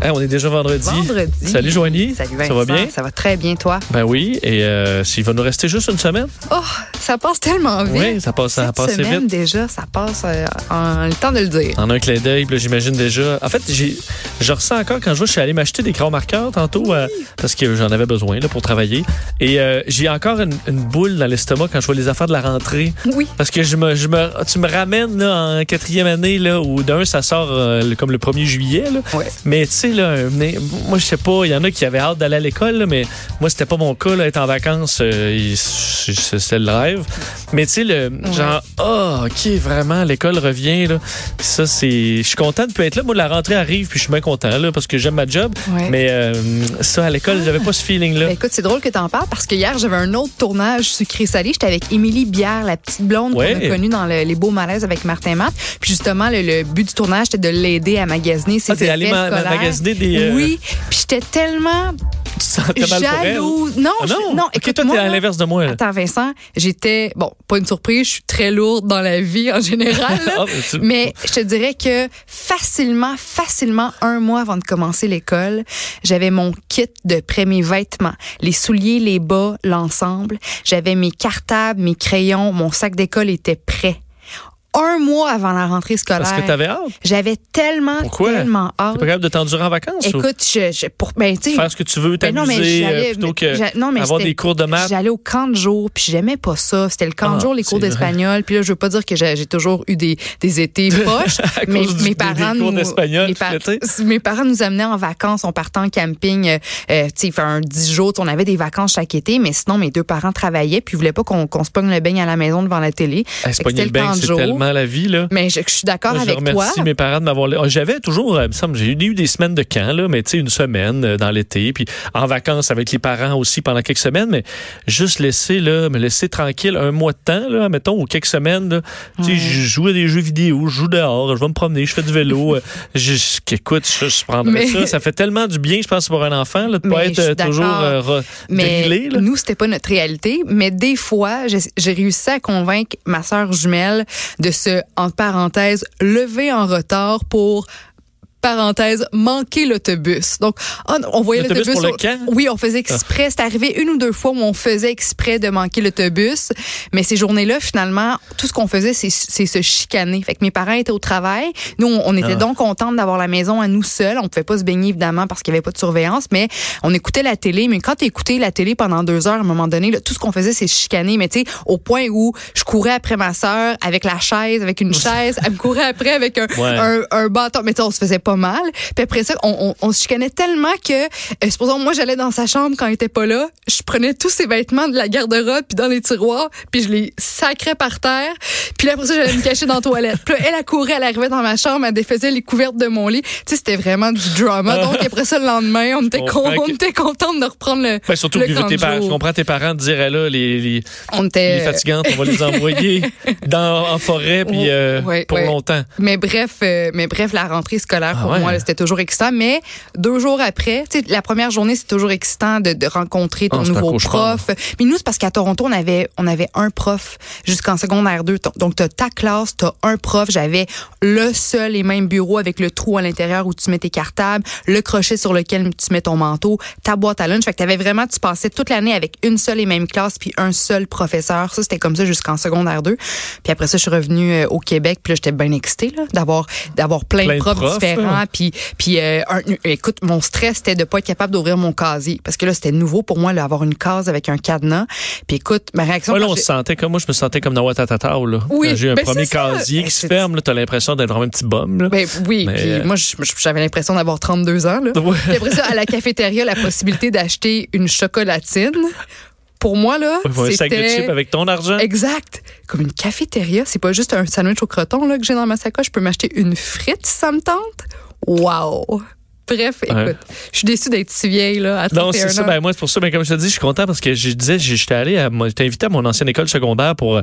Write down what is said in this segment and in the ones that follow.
Hein, on est déjà vendredi. Vendredi. Salut Joanie. Salut Vincent. Ça va bien? Ça va très bien, toi? Ben oui. Et euh, s'il va nous rester juste une semaine? Oh, ça passe tellement vite. Oui, ça passe, ça passe semaine, vite. déjà, ça passe euh, en le temps de le dire. En un clin d'œil, j'imagine déjà. En fait, je ressens encore quand je vois, je suis allé m'acheter des crayons marqueurs tantôt euh, parce que j'en avais besoin là, pour travailler. Et euh, j'ai encore une, une boule dans l'estomac quand je vois les affaires de la rentrée. Oui. Parce que je me, je me, tu me ramènes là, en quatrième année, là, où d'un, ça sort comme le 1er juillet. Là. Ouais. Mais tu sais, là, moi, je sais pas, il y en a qui avaient hâte d'aller à l'école, mais moi, c'était pas mon cas, là, être en vacances, euh, c'était le rêve. Mais tu sais, le genre, ah, OK, vraiment, l'école revient, là. Ça, c'est. Je suis content de plus être là. Moi, la rentrée arrive, puis je suis bien content, là, parce que j'aime ma job. Ouais. Mais euh, ça, à l'école, j'avais pas ce feeling-là. Ben, écoute, c'est drôle que tu en parles parce que hier, j'avais un autre tournage sucré-salé. J'étais avec Émilie Bière, la petite blonde Ouais. qu'on a connue dans le- les beaux malaises avec Martin Matt. Puis justement, le, le but du tournage, c'était de l'aider à magasiner ses Ah, t'es allé effets ma- ma- des, euh, Oui. Puis j'étais tellement Tu te sentais mal pour elle? jalouse. Non, Ah je- non, non, Ok, toi, t'es à là, l'inverse de moi. là. Attends, Vincent, j'étais, bon, pas une surprise, je suis très lourde dans la vie en général. là. Ah, ben, tu- Mais je te dirais que facilement, facilement, un mois avant de commencer l'école, j'avais mon kit de près mes vêtements, les souliers, les bas, l'ensemble. J'avais mes cartables, mes crayons, mon sac d'école était prêt. Un mois avant la rentrée scolaire. Parce que t'avais hâte? J'avais tellement, Pourquoi? tellement T'es hâte. pas capable de t'endurer en vacances? ou? Écoute, je, je- pour, ben, Faire ce que tu veux, ben t'amuser, euh, plutôt que non, mais avoir des cours de maths. J'allais au camp de jour, puis j'aimais pas ça. C'était le camp Ah, de jour, les cours d'espagnol. Puis là, je veux pas dire que j'ai toujours eu des, des étés poches. Mais du- mes parents des cours nous, d'espagnol, mes, par- mes parents nous amenaient en vacances. On partait en camping, euh, euh, tu sais, un 10 jours. On avait des vacances chaque été, mais sinon, mes deux parents travaillaient, puis ils voulaient pas qu'on qu'on se pogne le beigne à la maison devant la télé. Pogner c'était le bain, camp de c'est jour. La vie, là. Mais je, je suis d'accord avec toi. remercie mes parents de m'avoir. J'avais toujours, euh, il me semble, j'ai eu des semaines de camp, là, mais tu sais, une semaine euh, dans l'été, puis en vacances avec les parents aussi pendant quelques semaines, mais juste laisser, là, me laisser tranquille un mois de temps, là, mettons, ou quelques semaines. Tu sais, je joue à des jeux vidéo, je joue dehors, je vais me promener, je fais du vélo. euh, je, je- écoute, je, je prendrais Mais- ça. Ça fait tellement du bien, je pense, pour un enfant, là, de pas Mais être toujours euh, re- Mais là. nous, c'était pas notre réalité. Mais des fois, j'ai j'ai réussi à convaincre ma sœur jumelle de se, en parenthèse, lever en retard pour parenthèse, manquer l'autobus. Donc, on, on voyait L'autobus pour le camp? Ah. Oui, on faisait exprès. C'est arrivé une ou deux fois où on faisait exprès de manquer l'autobus. Mais ces journées-là, finalement, tout ce qu'on faisait, c'est se chicaner. Fait que mes parents étaient au travail. Nous, on, on était Ah. donc contentes d'avoir la maison à nous seuls. On pouvait pas se baigner, évidemment, parce qu'il y avait pas de surveillance. Mais on écoutait la télé. Mais quand tu écoutais la télé pendant deux heures, à un moment donné, là, tout ce qu'on faisait, c'est se chicaner. Mais tu sais, au point où je courais après ma sœur avec la chaise, avec une chaise. Elle me courait après avec un, Ouais. un, un bâton. Mais tu sais, on se faisait pas mal. Puis après ça, on, on, on se chicanait tellement que, euh, supposons, moi, j'allais dans sa chambre quand elle était pas là. Je prenais tous ses vêtements de la garde-robe puis dans les tiroirs, puis je les sacrais par terre. Puis là, après ça, j'allais me cacher dans la toilette. Puis là, elle, elle courait, elle arrivait dans ma chambre, elle défaisait les couvertes de mon lit. Tu sais, c'était vraiment du drama. Donc, après ça, le lendemain, on était, con, on était contente de reprendre le, Ben, surtout le que tes parents, je comprends tes parents de dire, eh là, les, les, On les était... fatigantes, on va les envoyer dans, en forêt puis euh, Ouais, pour ouais. longtemps. Mais bref, euh, mais bref, la rentrée scolaire pour ouais. moi, c'était toujours excitant. Mais deux jours après, la première journée, c'est toujours excitant de, de rencontrer ton Ah, nouveau prof. Mais nous, c'est parce qu'à Toronto, on avait, on avait un prof jusqu'en secondaire 2. Donc, tu as ta classe, tu as un prof. J'avais le seul et même bureau avec le trou à l'intérieur où tu mets tes cartables, le crochet sur lequel tu mets ton manteau, ta boîte à lunch. Fait que t'avais vraiment, tu passais toute l'année avec une seule et même classe puis un seul professeur. Ça, c'était comme ça jusqu'en secondaire 2. Puis après ça, je suis revenue euh, au Québec puis là, j'étais bien excitée là, d'avoir d'avoir plein, Plein de de profs, profs, différents. Hein. Puis, puis euh, un- écoute, mon stress, c'était de pas être capable d'ouvrir mon casier. Parce que là, c'était nouveau pour moi, là, avoir une case avec un cadenas. Puis écoute, ma réaction... Ouais, là, on se sentait comme moi, je me sentais comme dans Watatata, là. Oui, j'ai eu un ben, premier casier Ben, qui se c'est- ferme, là, t'as l'impression d'être vraiment un petit bum, là. Ben oui, Mais, puis euh, moi, j'avais l'impression d'avoir 32 ans. Là. Ouais. Puis après ça, à la cafétéria, la possibilité d'acheter une chocolatine. Pour moi, là, Ouais, un sac de chips avec ton argent. Exact. Comme une cafétéria. C'est pas juste un sandwich au croton là, que j'ai dans ma sacoche. Je peux m'acheter une frite si ça me tente. Wow! Bref, Ouais. écoute, je suis déçue d'être si vieille, là, à 31 Non, c'est ça. Ben, moi, c'est pour ça. Ben, comme je te dis, je suis content parce que je disais, j'étais allé j'étais invité à mon ancienne école secondaire pour euh,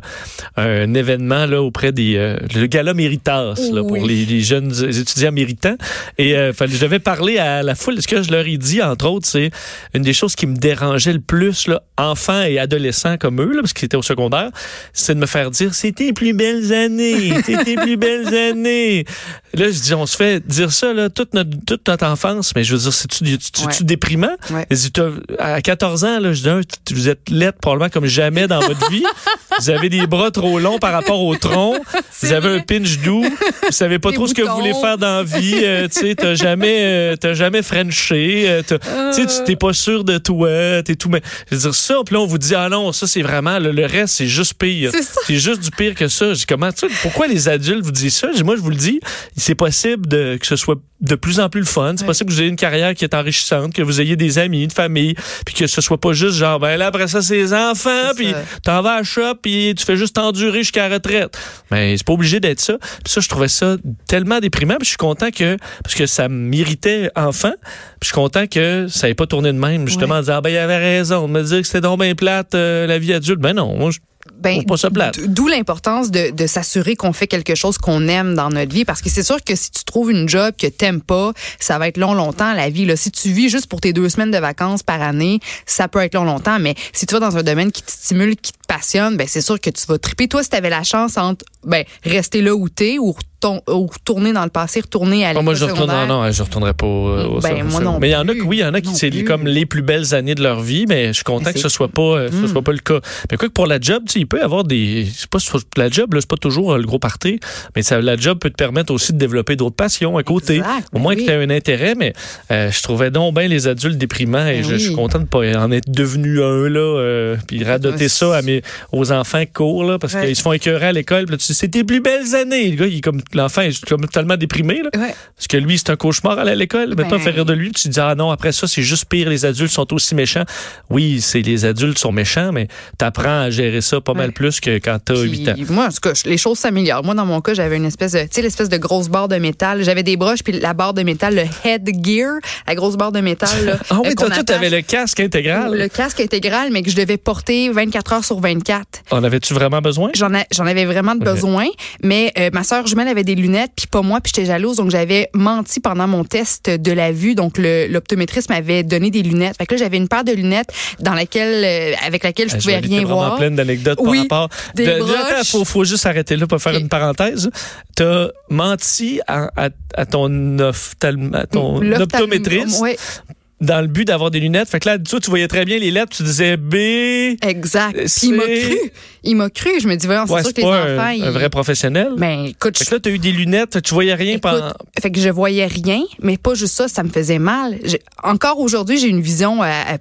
un événement, là, auprès des, euh, le gala Méritas, là, pour les, les jeunes étudiants méritants. Et, euh, je devais parler à la foule. Ce que je leur ai dit, entre autres, c'est une des choses qui me dérangeait le plus, là, enfants et adolescents comme eux, là, parce qu'ils étaient au secondaire, c'est de me faire dire, c'était les plus belles années, c'était les plus belles années. Là, je dis, on se fait dire ça, là, toute notre, toute notre mais je veux dire, c'est-tu, Ouais. déprimant? Ouais. À 14 ans, là, je dis, vous êtes lettre probablement comme jamais dans votre vie. vous avez des bras trop longs par rapport au tronc. Vous avez un pinch doux. Vous savez pas Des trop ce que vous voulez faire dans la vie. Euh, tu sais, t'as jamais, euh, t'as jamais frenché. Euh, Tu sais, tu t'es pas sûr de toi. T'es tout. Mais je veux dire ça. Puis là, on vous dit, ah non, ça c'est vraiment le, le reste, c'est juste pire. C'est juste du pire que ça. Je dis, comment pourquoi les adultes vous disent ça? Moi, je vous le dis, c'est possible de, que ce soit de plus en plus le fun. C'est Ouais. possible que vous ayez une carrière qui est enrichissante, que vous ayez des amis, une famille, puis que ce soit pas juste genre, ben là, après ça, c'est les enfants, puis t'en vas à la shop, puis tu fais juste t'endurer jusqu'à la retraite. Mais c'est pas obligé d'être ça. Puis ça, je trouvais ça tellement déprimant, puis je suis content que, parce que ça m'irritait enfant, puis je suis content que ça ait pas tourné de même, justement, en disant, ah ben, il avait raison de me dire que c'était donc bien plate, euh, la vie adulte. Ben non, moi, je Ben, D'où l'importance de, de s'assurer qu'on fait quelque chose qu'on aime dans notre vie. Parce que c'est sûr que si tu trouves une job que t'aimes pas, ça va être long, longtemps, la vie. Là. Si tu vis juste pour tes deux semaines de vacances par année, ça peut être long, longtemps. Mais si tu vas dans un domaine qui te stimule, qui te passionne, ben c'est sûr que tu vas triper. Toi, si tu avais la chance entre ben, rester là où t'es ou, reton- ou retourner dans le passé, retourner à Ah, l'école moi, je retourne, non, non, je retournerai pas. euh, au Ben, moi non Mais il y en a qui, oui, il y en a qui, c'est comme les plus belles années de leur vie, mais je suis content que ce soit pas, euh, ce Mm. soit pas le cas. Mais quoi que pour la job, tu sais, il peut y avoir des, c'est pas, la job, là, c'est pas toujours euh, le gros parti, mais ça, la job peut te permettre aussi de développer d'autres passions à côté. Exact, Au moins que tu aies un intérêt, mais euh, je trouvais donc bien les adultes déprimants et Ben je, je suis content de pas en être devenu un, là, puis radoter ça à mes, aux enfants courent, là, parce Ouais. qu'ils se font écœurer à l'école, puis là, tu dis, c'est tes plus belles années. Le gars, il est comme, l'enfant est comme tellement déprimé, là. Ouais. Parce que lui, c'est un cauchemar à l'école. Maintenant, Ben- fait rire de lui. Tu te dis, ah non, après ça, c'est juste pire. Les adultes sont aussi méchants. Oui, c'est les adultes sont méchants, mais t'apprends à gérer ça pas mal plus que quand t'as Puis, 8 ans. Moi, en tout cas, les choses s'améliorent. Moi, dans mon cas, j'avais une espèce de, tu sais, l'espèce de grosse barre de métal. J'avais des broches, puis la barre de métal, le headgear, la grosse barre de métal. Là, Ah oui, euh, toi, t'avais attache le casque intégral. Le casque intégral, mais que je devais porter 24 heures sur 24. En avais-tu vraiment besoin? J'en avais vraiment besoin, mais euh, ma sœur jumelle avait des lunettes, puis pas moi, puis j'étais jalouse, donc j'avais menti pendant mon test de la vue. Donc l'optométriste m'avait donné des lunettes. Fait que là, j'avais une paire de lunettes dans laquelle, euh, avec laquelle je Ah, pouvais rien t'es vraiment voir. pleine d'anecdotes Oui, par rapport. des De- broches. Attends, faut, faut juste arrêter là pour faire une parenthèse. T'as menti à, à- à ton, ophtal- à ton L'ophtalm- optométriste Ouais, dans le but d'avoir des lunettes. Fait que là, toi, tu voyais très bien les lettres. Tu disais B. exact. Euh, Puis il m'a cru. Il m'a cru. Je me dis, voyons, c'est Ouais, sûr que les enfants, un, ils... un vrai professionnel. Ben, écoute, Fait que là, t'as eu des lunettes, tu voyais rien Écoute, pendant. fait que je voyais rien, mais pas juste ça, ça me faisait mal. Encore aujourd'hui, j'ai une vision à- à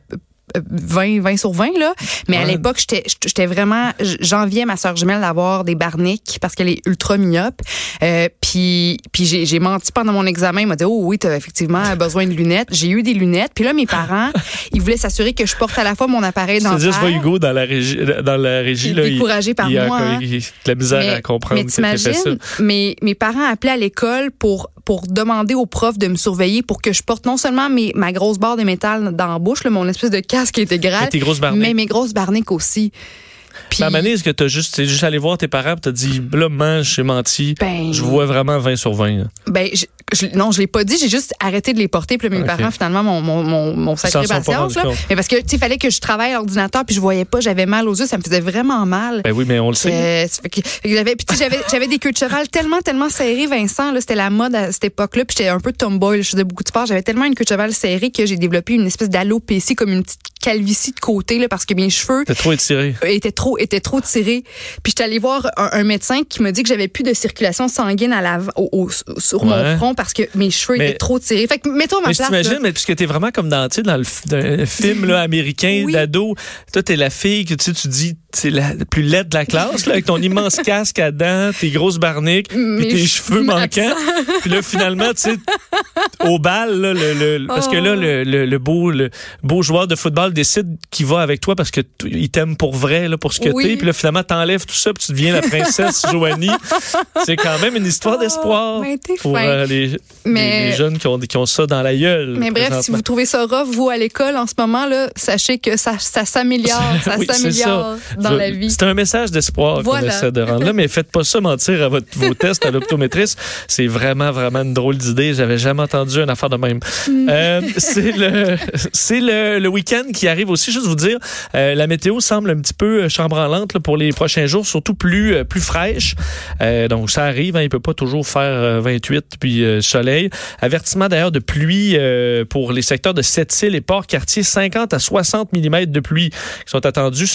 20, 20 sur 20, là. Mais à l'époque, j'étais j'étais vraiment, j'enviais ma soeur jumelle d'avoir des barniques parce qu'elle est ultra myope. Euh, puis puis j'ai j'ai menti pendant mon examen. Il m'a dit, oh oui, t'as effectivement besoin de lunettes. J'ai eu des lunettes. Puis là, mes parents, ils voulaient s'assurer que je porte à la fois mon appareil vois Hugo dans la régie, dans la régie Il là, découragé par il a moi, hein. il a de la misère à comprendre mais que t'as fait ça. t'imagines, mes, mes parents appelaient à l'école pour pour demander aux profs de me surveiller pour que je porte non seulement mes, ma grosse barre de métal dans la bouche, là, mon espèce de casque intégral, Mais tes grosses mais mes grosses barniques aussi. Puis, Mais à est-ce que t'as juste, t'es juste allé voir tes parents et t'as dit, là, mange, j'ai menti. Ben- je vois vraiment 20 sur 20. là. ben, je, je- non, je l'ai pas dit, j'ai juste arrêté de les porter. Puis là, mes Ok. parents, finalement, mon, mon, mon, mon s'en sacré sont pas patience. rendus Là. compte. Mais parce que, tu sais, il fallait que je travaille à l'ordinateur, puis je voyais pas, j'avais mal aux yeux, ça me faisait vraiment mal. Ben oui, mais on le sait. Euh, ça fait que- fait que j'avais, puis tu sais, j'avais, j'avais des cheval tellement, tellement serrées, Vincent. Là, c'était la mode à cette époque-là. Puis j'étais un peu tomboy. là, je faisais beaucoup de sport. J'avais tellement une cheval serrée que j'ai développé une espèce d'alopécie, comme une petite calvitie de côté, là, parce que mes cheveux trop étiré. étaient trop, étaient trop tirés. Puis j'étais allée voir un, un médecin qui m'a dit que j'avais plus de circulation sanguine à la, au, au- sur Ouais. mon front parce que mes cheveux Mais- étaient trop tirés. Fait que mets-toi à ma Mais place. t'imagines, mais puisque t'es vraiment comme dans, dans le dans un film là, américain Oui. d'ado, toi t'es la fille que tu tu dis c'est la plus laide de la classe là, avec ton immense casque à dents, tes grosses barniques, puis tes cheveux manquants. puis là finalement, tu sais, au bal, là, le, le- parce que là, le, le- beau, joueur de football décide qu'il va avec toi parce que t- il t'aime pour vrai, là, pour ce que Oui. t'es. Puis là, finalement, t'enlèves tout ça, puis tu deviens la princesse Joanie. C'est quand même une histoire d'espoir ben, pour euh, les, Mais- les- les jeunes qui ont, qui ont ça dans la gueule. Mais bref, si vous trouvez ça rough, vous, à l'école, en ce moment, là, sachez que ça, s'améliore, ça s'améliore dans Je- la vie. C'est un message d'espoir qu'on Voilà. essaie de rendre là, mais faites pas ça mentir à votre, vos tests à l'optométriste. C'est vraiment, vraiment une drôle d'idée. J'avais jamais entendu une affaire de même. Euh, c'est le, c'est le, week-end qui arrive aussi. Juste vous dire, euh, la météo semble un petit peu chambranlante là, pour les prochains jours, surtout plus, euh, plus fraîche. Euh, donc, ça arrive. Hein, il peut pas toujours faire euh, 28 puis euh, soleil. Avertissement d'ailleurs de pluie euh, pour les secteurs de Sept-Îles et Port-Cartier, 50 à 60 mm de pluie qui sont attendus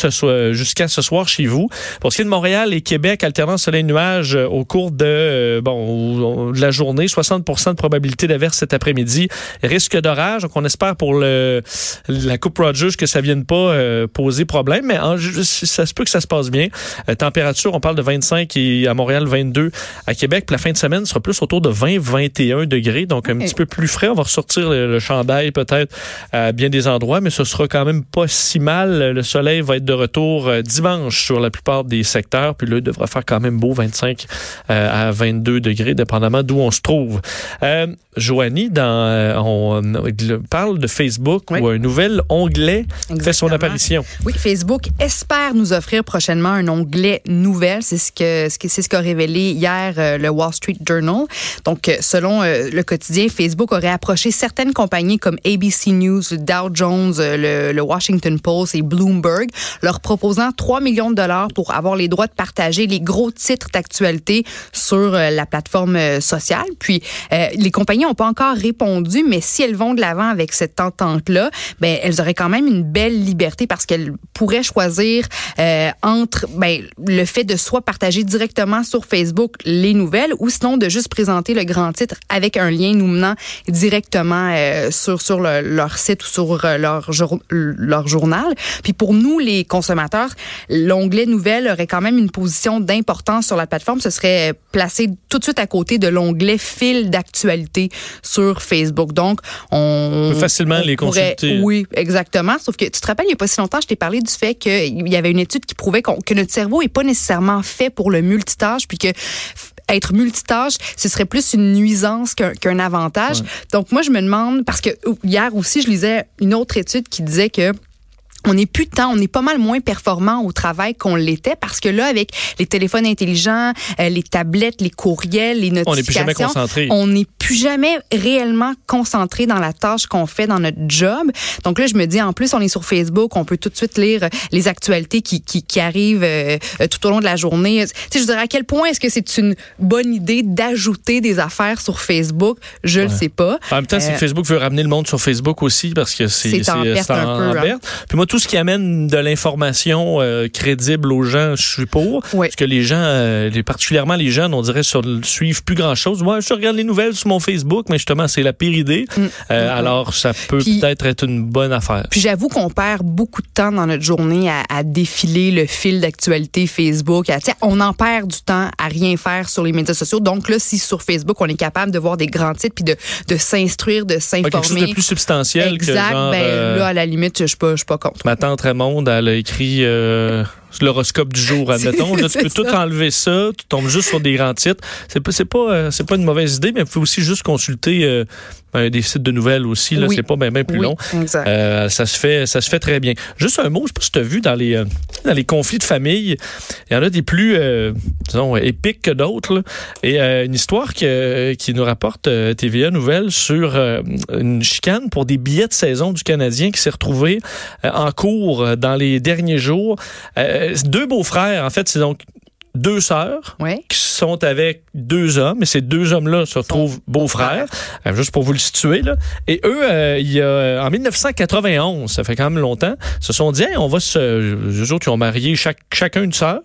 jusqu'à ce soir chez vous. Pour ce qui est de Montréal et Québec, alternant soleil-nuage euh, au cours de, euh, bon, de la journée, 60 de probabilité d'averse cet après-midi. Risque d'orage, donc on espère pour le, la Coupe Rogers que ça vienne pas euh, poser problème, mais en- ça se peut que ça se passe bien. Euh, température, on parle de 25 et à Montréal 22. À Québec, puis la fin de semaine sera plus autour de 20-21 degrés, donc un petit peu plus frais. On va ressortir le, le chandail peut-être à bien des endroits, mais ce sera quand même pas si mal. Le soleil va être de retour euh, dimanche sur la plupart des secteurs, puis là, il devrait faire quand même beau, 25 euh, à 22 degrés, dépendamment d'où on se trouve. Euh, Joanie, dans, euh, on, euh, parle de Facebook Oui. où un nouvel onglet fait son Exactement. apparition. Oui, Facebook espère nous offrir prochainement un onglet nouvelle. C'est ce que ce que- c'est ce qu'a révélé hier euh, le Wall Street Journal. Donc, selon euh, le quotidien, Facebook aurait approché certaines compagnies comme ABC News, le Dow Jones, le, le Washington Post et Bloomberg, leur proposant 3 millions de dollars pour avoir les droits de partager les gros titres d'actualité sur la plateforme sociale. Puis, les compagnies n'ont pas encore répondu, mais si elles vont de l'avant avec cette entente-là, ben elles auraient quand même une belle liberté parce qu'elles pourraient choisir euh, entre ben, le fait de soit partager directement sur Facebook les nouvelles ou sinon de juste présenter le grand titre avec un lien nous menant directement euh, sur sur le- leur site ou sur euh, leur jour- leur journal. Puis pour nous les consommateurs, l'onglet nouvelles aurait quand même une position d'importance sur la plateforme. Ce serait placé tout de suite à côté de l'onglet fil d'actualité sur Facebook. Donc on On peut facilement on les pourrait- consulter. oui, exactement. Sauf que tu te rappelles, il n'y a pas si longtemps, je t'ai parlé du fait qu'il y avait une étude qui prouvait que notre cerveau n'est pas nécessairement fait pour le multitâche, puis que être multitâche, ce serait plus une nuisance qu'un avantage. Donc moi, je me demande, parce que hier aussi, je lisais une autre étude qui disait que on n'est plus tant, on est pas mal moins performant au travail qu'on l'était parce que là, avec les téléphones intelligents, euh, les tablettes, les courriels, les On n'est plus jamais notifications, concentré. on n'est plus jamais réellement concentré dans la tâche qu'on fait dans notre job. Donc là, je me dis, en plus, on est sur Facebook, on peut tout de suite lire euh, les actualités qui, qui, qui arrivent euh, tout au long de la journée. Tu sais, je dirais à quel point est-ce que c'est une bonne idée d'ajouter des affaires sur Facebook? Je le sais pas. En même temps, c'est Euh, que Facebook veut ramener le monde sur Facebook aussi parce que c'est C'est en perte un peu, perte. Puis moi, tout ce qui amène de l'information euh, crédible aux gens, je suis pour. Oui. Parce que les gens, euh, les, particulièrement les jeunes, on dirait, sur, suivent plus grand-chose. Moi, je regarde les nouvelles sur mon Facebook, mais justement, c'est la pire idée. Euh, Alors, ça peut Mm. Peut-être être une bonne affaire. Puis j'avoue qu'on perd beaucoup de temps dans notre journée à, à défiler le fil d'actualité Facebook. À, on en perd du temps à rien faire sur les médias sociaux. Donc là, si sur Facebook, on est capable de voir des grands titres puis de, de s'instruire, de Ouais, quelque chose s'informer. de plus substantiel exact. que genre... ben, euh, là, à la limite, je suis pas, je suis pas contre. Ma tante Raymonde, elle a écrit euh, l'horoscope du jour, admettons. Là, tu peux tout enlever ça, tu tombes juste sur des grands titres. C'est pas, pas, euh, pas une mauvaise idée, mais il faut aussi juste consulter euh, ben, des sites de nouvelles aussi. Là, Oui. c'est pas bien plus Oui, long. Euh, ça se fait, ça se fait très bien. Juste un mot, je sais pas si tu as vu dans les, euh, dans les conflits de famille, il y en a des plus, disons, épiques que d'autres. Et une histoire que, qui nous rapporte TVA Nouvelle sur une chicane pour des billets de saison du Canadien qui s'est retrouvée euh, en cours dans les derniers jours. Euh, deux beaux-frères, en fait, c'est donc deux sœurs Ouais. qui sont avec deux hommes, et ces deux hommes-là se retrouvent beaux-frères, euh, juste pour vous le situer. Là. Et eux, euh, il y a, en 1991, ça fait quand même longtemps, se sont dit, Hey, on va se... Eux autres, ils ont marié chaque, chacun une sœur,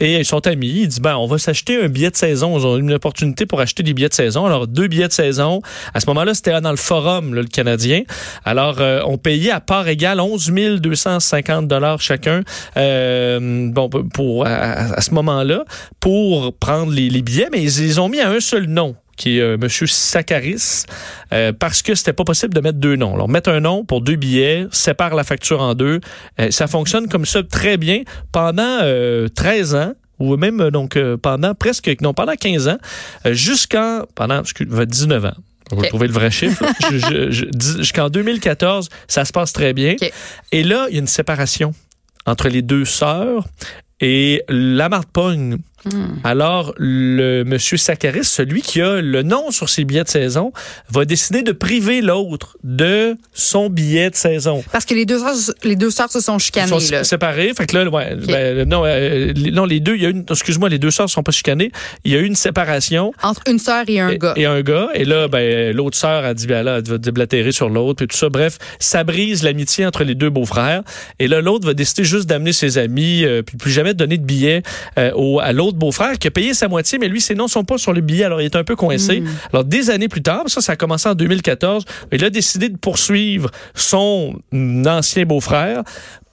et ils sont amis. Ils disent, ben, on va s'acheter un billet de saison. Ils ont eu une opportunité pour acheter des billets de saison. Alors, deux billets de saison. À ce moment-là, c'était dans le forum, là, le Canadien. Alors, euh, on payait à part égale 11 250 dollars chacun euh, bon, pour, à, à ce moment-là pour prendre les, les billets, mais ils les ont mis à un seul nom qui est euh, Monsieur Sakaris, euh, parce que c'était pas possible de mettre deux noms. Alors, mettre un nom pour deux billets, sépare la facture en deux. Euh, ça fonctionne comme ça très bien pendant euh, 13 ans ou même donc pendant presque non pendant 15 ans jusqu'en pendant excuse, 19 ans. Ok. trouver le vrai chiffre. Jusqu'en 2014, ça se passe très bien. Et là, il y a une séparation entre les deux sœurs et la marde pogne. Hmm. Alors, le monsieur Sakaris, celui qui a le nom sur ses billets de saison, va décider de priver l'autre de son billet de saison. Parce que les deux sœurs, les deux sœurs se sont Ils chicanées, sont là. séparés. Fait que là, ouais, ben, non, euh, les- non, les deux, il y a une, excuse-moi, les deux sœurs sont pas chicanées. Il y a eu une séparation. Entre une sœur et un et, gars. et un gars. Et là, ben, l'autre sœur a dit, ben là, elle va déblatérer sur l'autre, puis tout ça. Bref, ça brise l'amitié entre les deux beaux-frères. Et là, l'autre va décider juste d'amener ses amis, euh, puis plus jamais de donner de billets euh, au, à l'autre beau-frère qui a payé sa moitié, mais lui, ses noms sont pas sur le billet, alors il est un peu coincé. Alors, des années plus tard, ça, ça a commencé en 2014, il a décidé de poursuivre son ancien beau-frère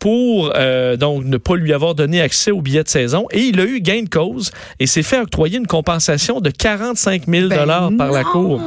pour euh, donc ne pas lui avoir donné accès au billet de saison et il a eu gain de cause et s'est fait octroyer une compensation de 45 000 dollars Ben par la cour.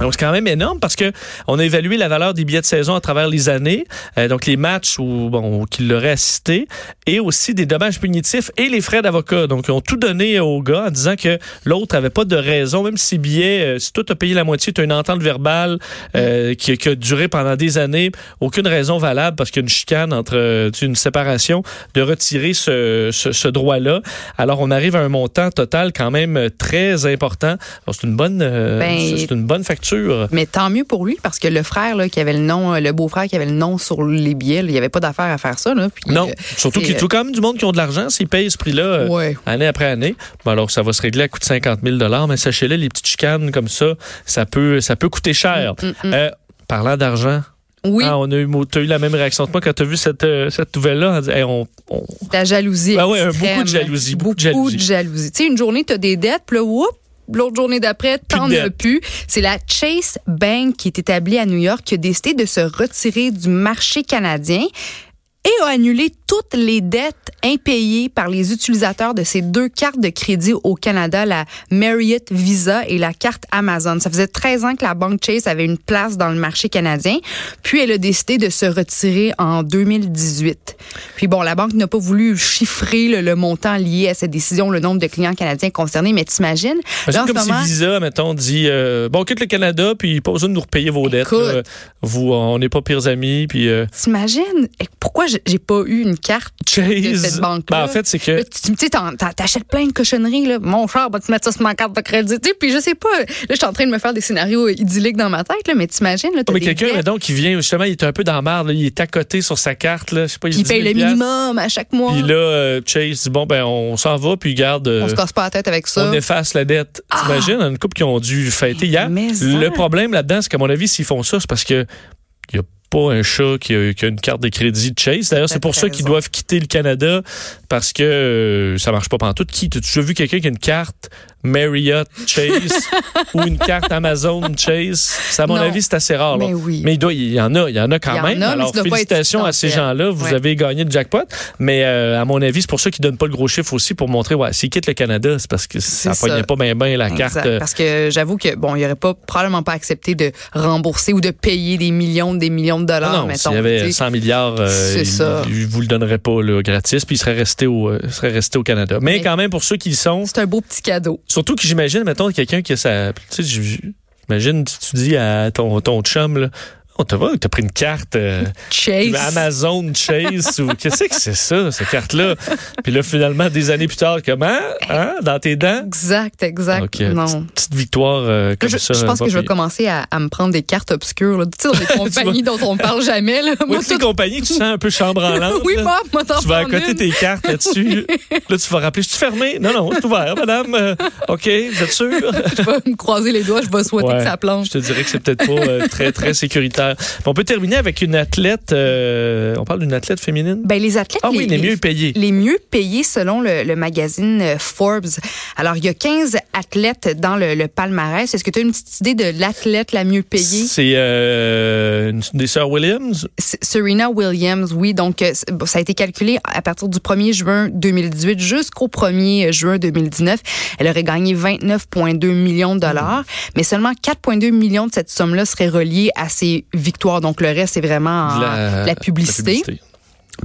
Donc c'est quand même énorme parce que on a évalué la valeur des billets de saison à travers les années, euh, donc les matchs où bon qu'il aurait assisté et aussi des dommages punitifs et les frais d'avocat. Donc ils ont tout donné au gars en disant que l'autre avait pas de raison, même si billets, euh, si toi t'as payé la moitié, tu as une entente verbale euh, qui, qui a duré pendant des années, aucune raison valable parce qu'il y a une chicane entre euh, tu sais, une séparation de retirer ce, ce, ce droit-là. Alors on arrive à un montant total quand même très important. C'est une bonne, euh, Ben, c'est une bonne facture. Mais tant mieux pour lui, parce que le frère là, qui avait le nom, euh, le beau-frère qui avait le nom sur les billets, là, il n'y avait pas d'affaire à faire ça. Là, puis, Non, euh, surtout qu'il y a quand même du monde qui ont de l'argent. S'ils payent ce prix-là Ouais. année après année, bon, alors ça va se régler à coût de 50 000 Mais sachez-le, les petites chicanes comme ça, ça peut, ça peut coûter cher. Mm, mm, mm. Euh, parlant d'argent, Oui, ah, on a eu, t'as eu la même réaction que moi quand t'as vu cette, euh, cette nouvelle-là. Hey, on- on- la jalousie. Ah extrême. beaucoup de jalousie, beaucoup de jalousie. jalousie. Tu sais, une journée, tu as des dettes, puis là, whoop, L'autre journée d'après, as dettes. plus. C'est la Chase Bank qui est établie à New York qui a décidé de se retirer du marché canadien et a annulé toutes les dettes impayées par les utilisateurs de ces deux cartes de crédit au Canada, la Marriott Visa et la carte Amazon. Ça faisait 13 ans que la banque Chase avait une place dans le marché canadien, puis elle a décidé de se retirer en 2018. Puis bon, la banque n'a pas voulu chiffrer le, le montant lié à cette décision, le nombre de clients canadiens concernés, mais t'imagines? En comme moment- si Visa, mettons, dit euh, Bon, quitte le Canada, puis pas besoin de nous repayer vos dettes. Là. Vous, on n'est pas pires amis, puis euh, T'imagines? Pourquoi j'ai pas eu une carte Chase. de cette banque-là? Ben, en fait, c'est que. Tu sais, t'achètes plein de cochonneries, là. Mon cher, va te mettre ça sur ma carte de crédit. Tu sais, puis je sais pas. Là, je suis en train de me faire des scénarios idylliques dans ma tête, là, mais t'imagines, là, Oh, mais quelqu'un, mettons, qui vient, justement, il est un peu dans la merde, là, il est à côté sur sa carte, là, je sais pas, il 10 paye 000 le minimum à chaque mois. Puis là, euh, Chase dit, bon, ben, on s'en va, puis garde. euh, On se casse pas la tête avec ça. on efface la dette. T'imagines, une couple qui ont dû fêter hier? Mais. Le problème là-dedans, c'est qu'à mon avis, s'ils font ça, c'est parce que il y a pas un chat qui a, qui a une carte de crédit de Chase. D'ailleurs, c'est pour ça qu'ils doivent quitter le Canada parce que euh, ça marche pas pendant tout. Qui tu déjà vu quelqu'un qui a une carte Marriott Chase ou une carte Amazon Chase Ça, à mon Non. avis, c'est assez rare. là. Mais oui. Mais il, doit, il y en a, il y en a quand même. a, Alors félicitations à ces gens-là. Vous Ouais. avez gagné le jackpot. Mais euh, à mon avis, c'est pour ça qu'ils donnent pas le gros chiffre aussi pour montrer ouais, s'ils quittent le Canada, c'est parce que ça ça. pas bien bien la Exact. carte. euh, Parce que j'avoue que bon, il aurait pas probablement pas accepté de rembourser ou de payer des millions, des millions de dollars, Non, non, s'il y avait tu sais. 100 milliards, euh, il, vous le donnerait pas là, gratis, puis il serait resté au, euh, serait resté au Canada. Mais, Mais- quand même, pour ceux qui y sont, C'est un beau petit cadeau. Surtout que j'imagine, mettons, quelqu'un qui a sa... Tu sais, j'imagine, tu dis à ton, ton chum, là, on te va, t'as pris une carte euh, Chase. Amazon Chase ou qu'est-ce que c'est ça, cette carte-là? Puis là, finalement, des années plus tard, comment? Hein? Dans tes dents? Exact, exact. Non. petite, victoire euh, comme je, ça. je pense que je vais commencer à, à me prendre des cartes obscures, là. tu sais, des compagnies dont on parle jamais. Là. Oui, Moi, tu sais, tout- compagnie, tu sens un peu chambre en oui, moi, moi, t'en Tu vas à côté tes cartes là-dessus. Là, tu vas rappeler. C'est fermé? Non, non, c'est ouvert, madame. Euh, OK, vous êtes sûr? Je vais me croiser les doigts, je vais souhaiter Ouais. que ça plonge. Je te dirais que c'est peut-être pas euh, très, très sécuritaire. Spectaculaire. On peut terminer avec une athlète. euh, on parle d'une athlète féminine? Ben, les athlètes ah oui, les, mieux payés. Les mieux payés selon le, le magazine euh, Forbes. Alors, il y a 15 athlètes dans le, le palmarès. Est-ce que tu as une petite idée de l'athlète la mieux payée? C'est euh, une des sœurs Williams? Serena Williams, oui. Donc, euh, ça a été calculé à partir du 1er juin 2018 jusqu'au 1er juin 2019. Elle aurait gagné 29,2 millions de dollars, mais seulement 4,2 millions de cette somme-là serait reliée à ses victoires. Donc, le reste, c'est vraiment en- la, publicité.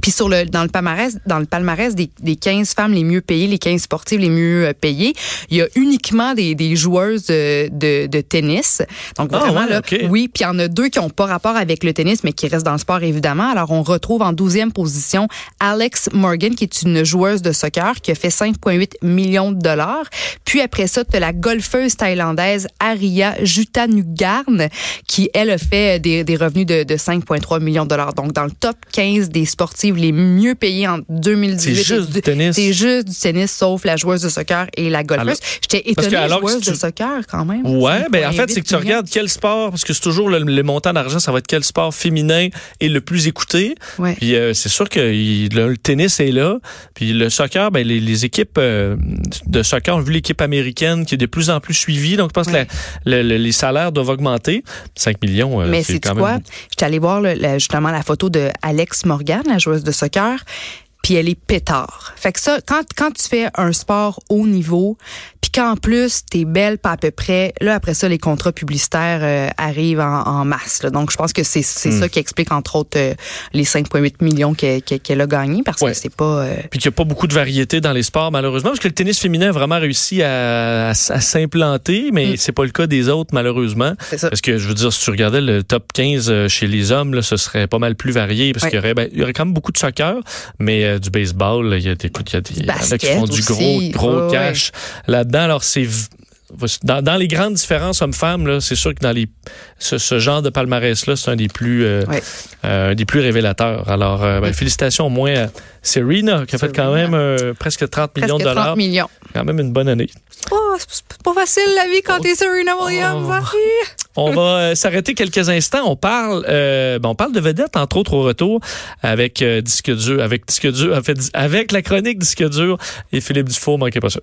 Puis sur le dans le palmarès dans le palmarès des, des 15 femmes les mieux payées, les 15 sportives les mieux euh, payées, il y a uniquement des, des joueuses de, de, de tennis. Donc Ah, vraiment ouais, là, ok. oui, puis il y en a deux qui ont pas rapport avec le tennis mais qui restent dans le sport évidemment. Alors on retrouve en 12e position Alex Morgan qui est une joueuse de soccer qui a fait 5.8 millions de dollars. Puis après ça, tu as la golfeuse thaïlandaise Aria Jutanugarn qui elle a fait des, des revenus de, de 5.3 millions de dollars. Donc dans le top 15 des sportives les mieux payées en 2018. C'est juste du tennis. C'est juste du tennis sauf la joueuse de soccer et la golfeuse. J'étais étonnée alors joueuse tu- de soccer quand même. Ouais, ben en fait, 5,8 c'est que tu regardes quel sport, parce que c'est toujours le, le montant d'argent, ça va être quel sport féminin est le plus écouté. Ouais. Puis euh, c'est sûr que il- le, le tennis est là. Puis le soccer, ben les, les équipes euh, de soccer ont vu l'équipe américaine qui est de plus en plus suivie. Donc je pense Ouais. que la- les salaires doivent augmenter. 5 millions, euh, Mais c'est quand quoi? même. J'étais allée voir le- justement la photo de Alex Morgan, la joueuse de soccer, puis elle est pétard. Fait que ça, quand, quand tu fais un sport haut niveau, puis qu'en plus, t'es belle pas à peu près, là, après ça, les contrats publicitaires euh, arrivent en, en masse. là. Donc, je pense que c'est c'est Hmm. ça qui explique, entre autres, euh, les 5,8 millions qu'elle a gagnés, parce Ouais. que c'est pas... euh, Puis qu'il n'y a pas beaucoup de variété dans les sports, malheureusement, parce que le tennis féminin a vraiment réussi à, à- à s'implanter, mais Mm. c'est pas le cas des autres, malheureusement. c'est ça. Parce que je veux dire, si tu regardais le top 15 euh, chez les hommes, là, ce serait pas mal plus varié parce Ouais. qu'il y aurait, ben, il y aurait quand même beaucoup de soccer, mais euh, du baseball, il y a des, écoute, il y a des, qui font du gros, gros Ouais, cash là-dedans. Alors, c'est, dans, dans les grandes différences hommes-femmes, c'est sûr que dans les, ce, ce genre de palmarès-là, c'est un des plus, euh, euh, des plus révélateurs. Alors, euh, ben, félicitations au moins à Serena, qui a fait quand même presque 30 millions Presque de 30 dollars. millions. Quand même une bonne année. Oh, c'est pas facile la vie quand t'es Serena Williams. Oh. On va s'arrêter quelques instants. On parle, ben, on parle de vedettes entre autres au retour avec disque dur, avec disque dur, en fait, avec la chronique disque dur et Philippe Dufault. Manquez pas ça.